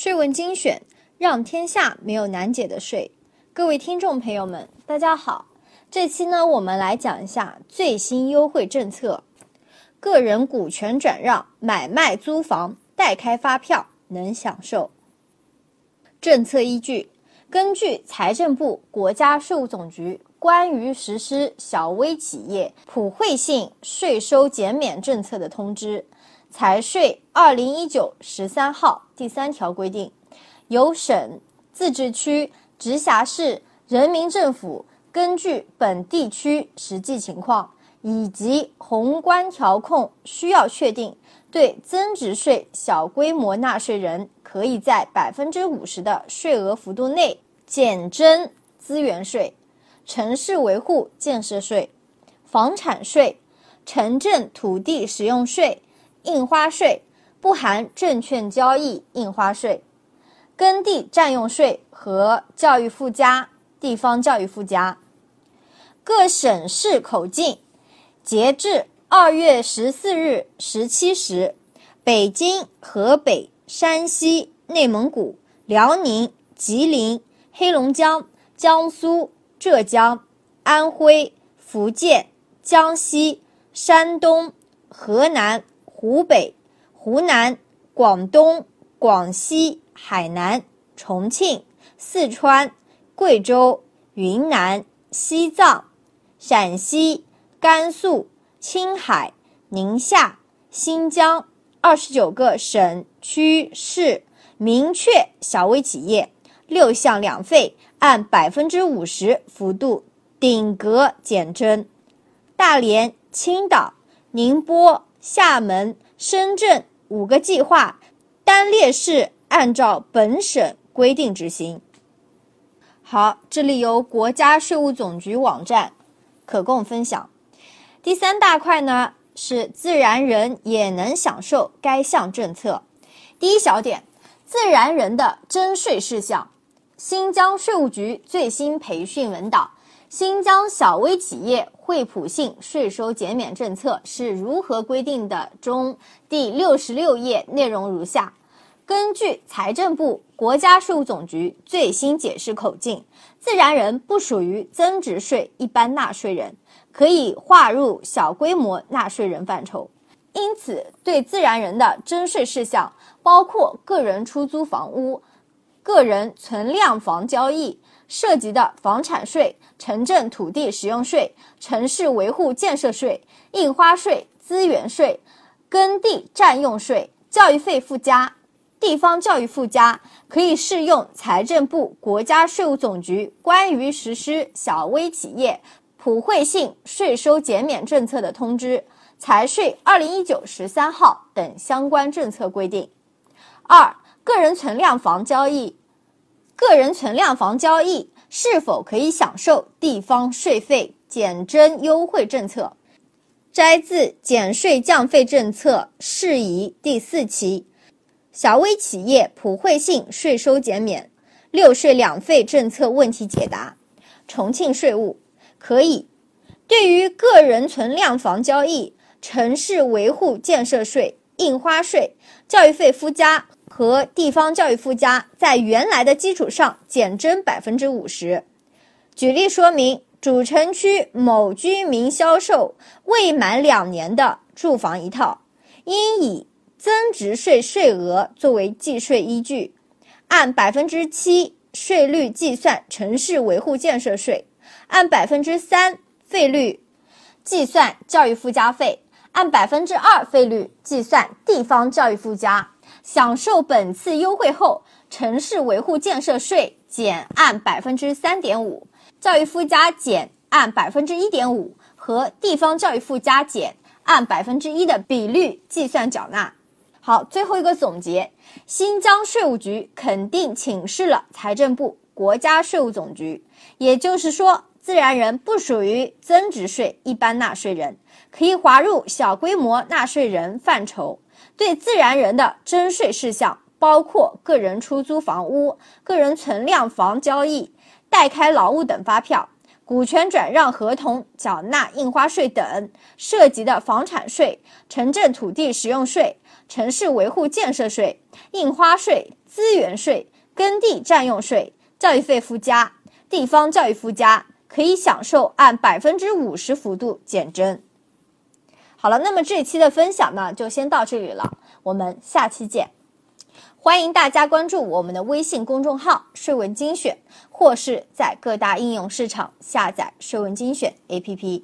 税问精选，让天下没有难解的税。各位听众朋友们，大家好。这期呢，我们来讲一下最新优惠政策：个人股权转让、买卖租房代开发票能享受。政策依据：根据财政部、国家税务总局关于实施小微企业普惠性税收减免政策的通知。财税二零一九十三号第三条规定，由省、自治区、直辖市人民政府根据本地区实际情况以及宏观调控需要，确定对增值税小规模纳税人可以在百分之五十的税额幅度内减征资源税、城市维护建设税、房产税、城镇土地使用税。印花税不含证券交易印花税、耕地占用税和教育附加、地方教育附加。各省市口径，截至二月十四日十七时，北京、河北、山西、内蒙古、辽宁、吉林、黑龙江、江苏、浙江、安徽、福建、江西、山东、河南。湖北、湖南、广东、广西、海南、重庆、四川、贵州、云南、西藏、陕西、甘肃、青海、宁夏、新疆二十九个省区市明确小微企业六项两费按百分之五十幅度顶格减征。大连、青岛、宁波。厦门、深圳五个计划单列市按照本省规定执行。好，这里由国家税务总局网站可供分享。第三大块呢是自然人也能享受该项政策。第一小点，自然人的征税事项。新疆税务局最新培训文档。新疆小微企业惠普性税收减免政策是如何规定的？中第六十六页内容如下：根据财政部、国家税务总局最新解释口径，自然人不属于增值税一般纳税人，可以划入小规模纳税人范畴。因此，对自然人的征税事项包括个人出租房屋、个人存量房交易。涉及的房产税、城镇土地使用税、城市维护建设税、印花税、资源税、耕地占用税、教育费附加、地方教育附加，可以适用财政部、国家税务总局关于实施小微企业普惠性税收减免政策的通知（财税二零一九十三号）等相关政策规定。二、个人存量房交易。个人存量房交易是否可以享受地方税费减征优惠政策？摘自《减税降费政策事宜》第四期，小微企业普惠性税收减免六税两费政策问题解答。重庆税务可以对于个人存量房交易、城市维护建设税、印花税、教育费附加。和地方教育附加在原来的基础上减征百分之五十。举例说明，主城区某居民销售未满两年的住房一套，应以增值税税额作为计税依据，按百分之七税率计算城市维护建设税，按百分之三费率计算教育附加费，按百分之二费率计算地方教育附加。享受本次优惠后，城市维护建设税减按百分之三点五，教育附加减按百分之一点五和地方教育附加减按百分之一的比率计算缴纳。好，最后一个总结：新疆税务局肯定请示了财政部、国家税务总局，也就是说，自然人不属于增值税一般纳税人，可以划入小规模纳税人范畴。对自然人的征税事项包括个人出租房屋、个人存量房交易、代开劳务等发票、股权转让合同缴纳印花税等涉及的房产税、城镇土地使用税、城市维护建设税、印花税、资源税、耕地占用税、教育费附加、地方教育附加，可以享受按百分之五十幅度减征。好了，那么这一期的分享呢，就先到这里了，我们下期见。欢迎大家关注我们的微信公众号“税文精选”，或是在各大应用市场下载“税文精选” APP。